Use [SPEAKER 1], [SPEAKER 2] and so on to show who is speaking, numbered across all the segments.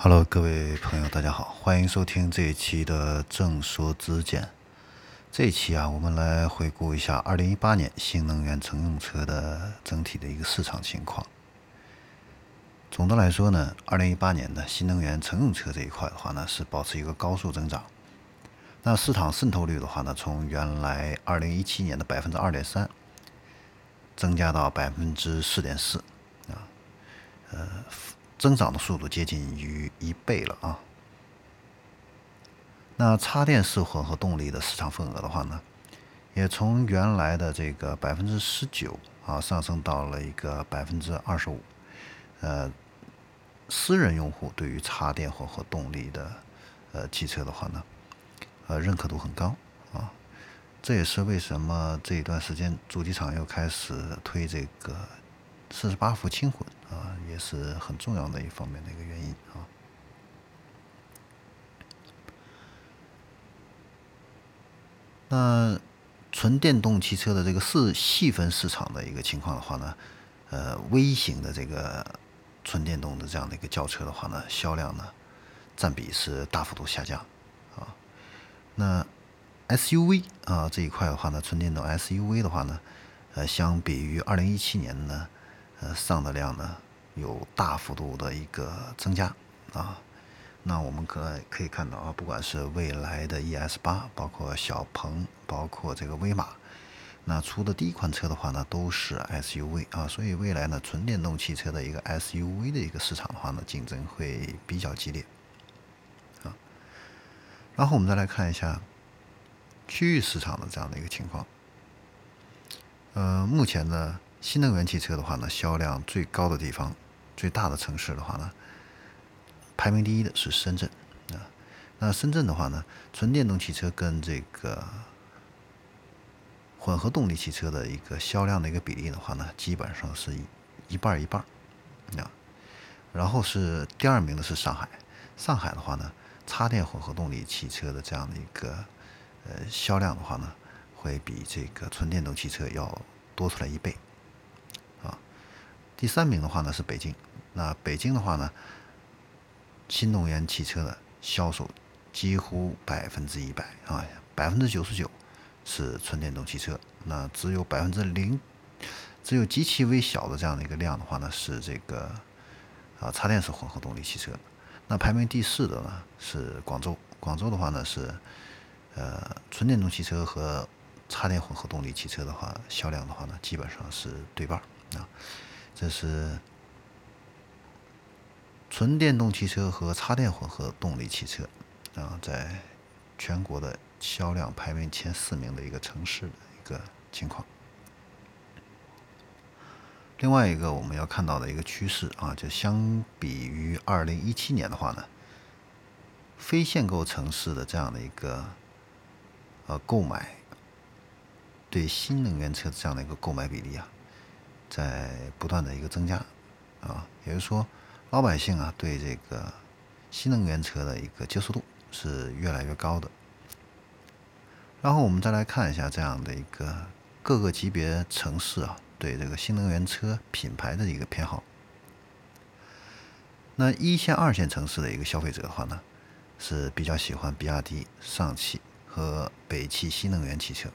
[SPEAKER 1] Hello，各位朋友，大家好，欢迎收听这一期的正说之见。这一期啊，我们来回顾一下2018年新能源乘用车的整体的一个市场情况。总的来说呢，2018年的新能源乘用车这一块的话呢，是保持一个高速增长。那市场渗透率的话呢，从原来2017年的百分之二点三，增加到百分之四点四，啊，呃。增长的速度接近于一倍了啊！那插电式混合动力的市场份额的话呢，也从原来的这个百分之十九啊，上升到了一个百分之二十五。呃，私人用户对于插电混合动力的呃汽车的话呢，呃认可度很高啊。这也是为什么这一段时间主机厂又开始推这个四十八伏轻混。啊，也是很重要的一方面的一个原因啊。那纯电动汽车的这个四细分市场的一个情况的话呢，呃，微型的这个纯电动的这样的一个轿车的话呢，销量呢占比是大幅度下降啊。那 SUV 啊这一块的话呢，纯电动 SUV 的话呢，呃，相比于二零一七年呢。呃，上的量呢有大幅度的一个增加啊，那我们可可以看到啊，不管是未来的 ES 八，包括小鹏，包括这个威马，那出的第一款车的话呢，都是 SUV 啊，所以未来呢，纯电动汽车的一个 SUV 的一个市场的话呢，竞争会比较激烈啊。然后我们再来看一下区域市场的这样的一个情况，呃，目前呢。新能源汽车的话呢，销量最高的地方、最大的城市的话呢，排名第一的是深圳啊。那深圳的话呢，纯电动汽车跟这个混合动力汽车的一个销量的一个比例的话呢，基本上是一一半一半啊。然后是第二名的是上海，上海的话呢，插电混合动力汽车的这样的一个呃销量的话呢，会比这个纯电动汽车要多出来一倍。第三名的话呢是北京，那北京的话呢，新能源汽车的销售几乎百分之一百啊，百分之九十九是纯电动汽车，那只有百分之零，只有极其微小的这样的一个量的话呢是这个啊插电式混合动力汽车，那排名第四的呢是广州，广州的话呢是呃纯电动汽车和插电混合动力汽车的话销量的话呢基本上是对半啊。这是纯电动汽车和插电混合动力汽车啊，在全国的销量排名前四名的一个城市的一个情况。另外一个我们要看到的一个趋势啊，就相比于二零一七年的话呢，非限购城市的这样的一个呃购买对新能源车这样的一个购买比例啊。在不断的一个增加，啊，也就是说，老百姓啊对这个新能源车的一个接受度是越来越高的。然后我们再来看一下这样的一个各个级别城市啊对这个新能源车品牌的一个偏好。那一线、二线城市的一个消费者的话呢，是比较喜欢比亚迪、上汽和北汽新能源汽车。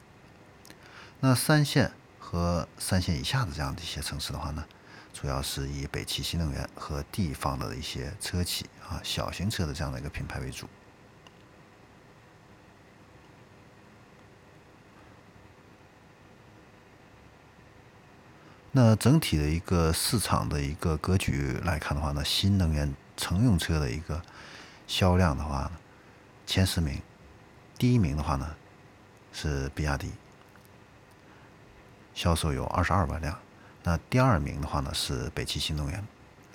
[SPEAKER 1] 那三线。和三线以下的这样的一些城市的话呢，主要是以北汽新能源和地方的一些车企啊小型车的这样的一个品牌为主。那整体的一个市场的一个格局来看的话呢，新能源乘用车的一个销量的话呢，前十名，第一名的话呢是比亚迪。销售有二十二万辆，那第二名的话呢是北汽新能源，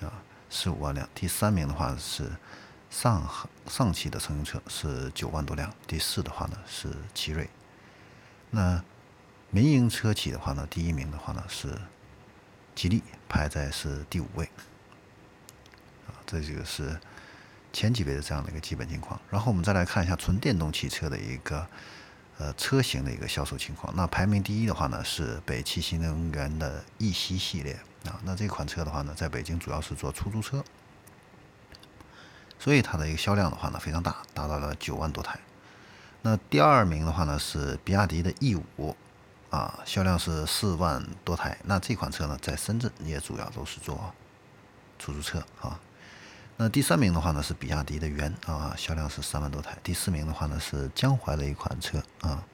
[SPEAKER 1] 啊，十五万辆。第三名的话是上上汽的乘用车是九万多辆。第四的话呢是奇瑞。那民营车企的话呢，第一名的话呢是吉利，排在是第五位。啊，这个是前几位的这样的一个基本情况。然后我们再来看一下纯电动汽车的一个。呃，车型的一个销售情况，那排名第一的话呢是北汽新能源的奕希系列啊，那这款车的话呢，在北京主要是做出租车。所以它的一个销量的话呢非常大，达到了九万多台。那第二名的话呢是比亚迪的 E 五，啊，销量是四万多台。那这款车呢在深圳也主要都是做出租车啊。那第三名的话呢是比亚迪的元啊，销量是三万多台。第四名的话呢是江淮的一款车啊。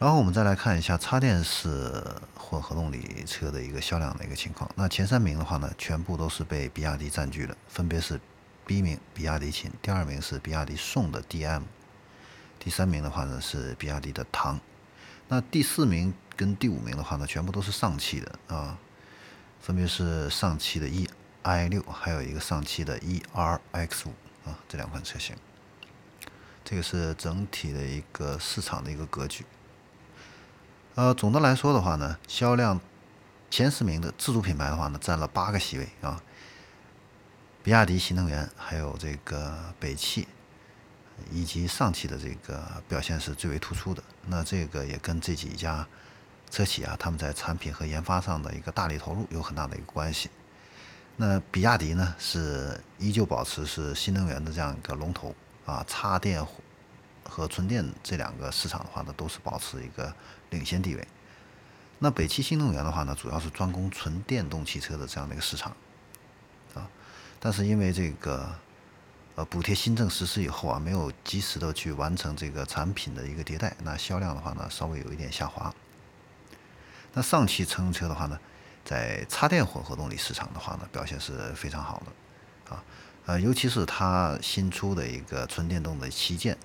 [SPEAKER 1] 然后我们再来看一下插电式混合动力车的一个销量的一个情况。那前三名的话呢，全部都是被比亚迪占据了，分别是第一名比亚迪秦，第二名是比亚迪宋的 DM，第三名的话呢是比亚迪的唐。那第四名跟第五名的话呢，全部都是上汽的啊，分别是上汽的 E。I 六还有一个上汽的 e r x 五啊，这两款车型，这个是整体的一个市场的一个格局。呃，总的来说的话呢，销量前十名的自主品牌的话呢，占了八个席位啊，比亚迪、新能源，还有这个北汽，以及上汽的这个表现是最为突出的。那这个也跟这几家车企啊，他们在产品和研发上的一个大力投入有很大的一个关系。那比亚迪呢，是依旧保持是新能源的这样一个龙头啊，插电和纯电这两个市场的话呢，都是保持一个领先地位。那北汽新能源的话呢，主要是专攻纯电动汽车的这样的一个市场啊，但是因为这个呃补贴新政实施以后啊，没有及时的去完成这个产品的一个迭代，那销量的话呢，稍微有一点下滑。那上汽乘用车的话呢？在插电混合动力市场的话呢，表现是非常好的，啊，呃，尤其是它新出的一个纯电动的旗舰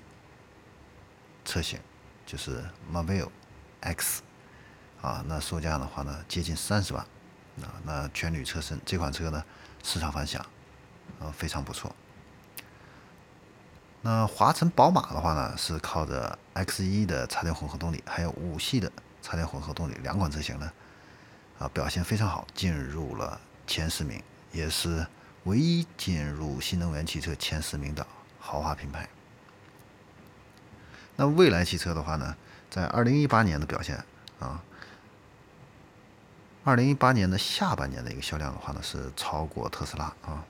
[SPEAKER 1] 车型，就是 Maveo X，啊，那售价的话呢，接近三十万，啊，那全铝车身这款车呢，市场反响，啊，非常不错。那华晨宝马的话呢，是靠着 X 一的插电混合动力，还有五系的插电混合动力两款车型呢。啊，表现非常好，进入了前十名，也是唯一进入新能源汽车前十名的豪华品牌。那蔚来汽车的话呢，在二零一八年的表现啊，二零一八年的下半年的一个销量的话呢，是超过特斯拉啊，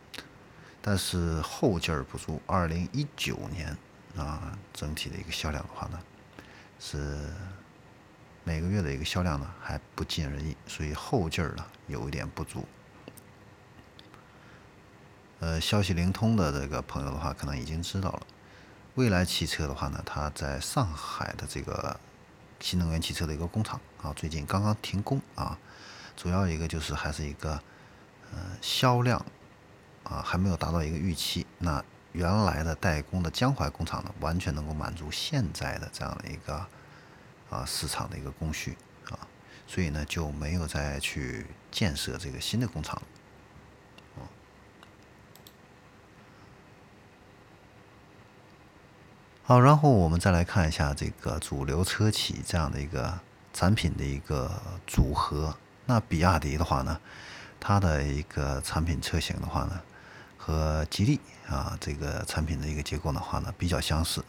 [SPEAKER 1] 但是后劲儿不足。二零一九年啊，整体的一个销量的话呢，是。每个月的一个销量呢还不尽人意，所以后劲儿呢有一点不足。呃，消息灵通的这个朋友的话，可能已经知道了，蔚来汽车的话呢，它在上海的这个新能源汽车的一个工厂啊，最近刚刚停工啊，主要一个就是还是一个呃销量啊还没有达到一个预期。那原来的代工的江淮工厂呢，完全能够满足现在的这样的一个。啊，市场的一个供需啊，所以呢就没有再去建设这个新的工厂。好，然后我们再来看一下这个主流车企这样的一个产品的一个组合。那比亚迪的话呢，它的一个产品车型的话呢，和吉利啊这个产品的一个结构的话呢比较相似。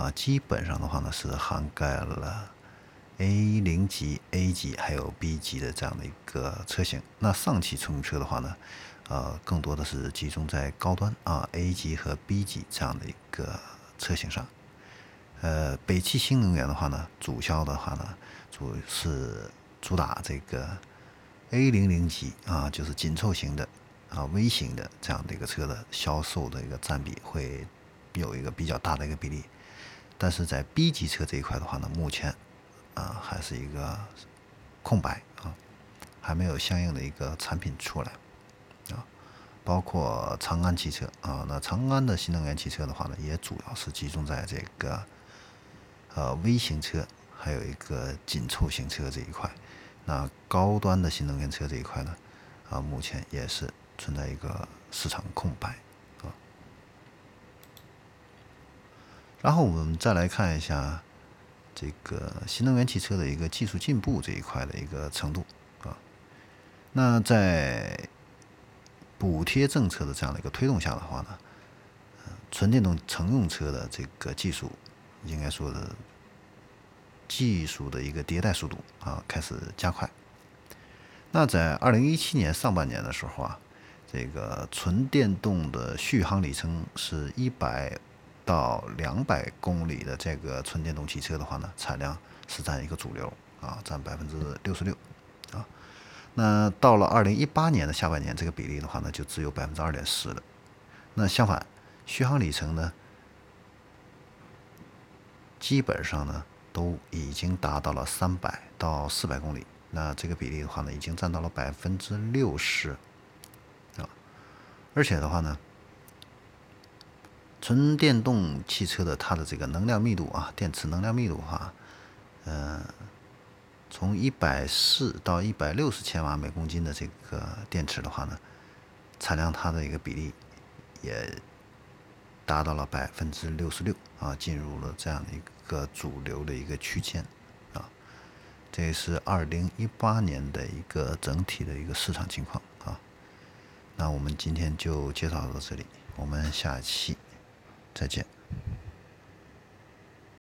[SPEAKER 1] 啊，基本上的话呢是涵盖了 A 零级、A 级还有 B 级的这样的一个车型。那上汽乘用车的话呢，呃，更多的是集中在高端啊 A 级和 B 级这样的一个车型上。呃，北汽新能源的话呢，主销的话呢，主是主打这个 A 零零级啊，就是紧凑型的啊微型的这样的一个车的销售的一个占比会有一个比较大的一个比例。但是在 B 级车这一块的话呢，目前啊还是一个空白啊，还没有相应的一个产品出来啊。包括长安汽车啊，那长安的新能源汽车的话呢，也主要是集中在这个呃微型车，还有一个紧凑型车这一块。那高端的新能源车这一块呢，啊，目前也是存在一个市场空白。然后我们再来看一下这个新能源汽车的一个技术进步这一块的一个程度啊。那在补贴政策的这样的一个推动下的话呢，纯电动乘用车的这个技术应该说的技术的一个迭代速度啊开始加快。那在二零一七年上半年的时候啊，这个纯电动的续航里程是一百到两百公里的这个纯电动汽车的话呢，产量是占一个主流啊，占百分之六十六啊。那到了二零一八年的下半年，这个比例的话呢，就只有百分之二点四了。那相反，续航里程呢，基本上呢都已经达到了三百到四百公里。那这个比例的话呢，已经占到了百分之六十啊。而且的话呢，纯电动汽车的它的这个能量密度啊，电池能量密度哈，嗯，从一百四到一百六十千瓦每公斤的这个电池的话呢，产量它的一个比例也达到了百分之六十六啊，进入了这样的一个主流的一个区间啊，这是二零一八年的一个整体的一个市场情况啊。那我们今天就介绍到这里，我们下期再见。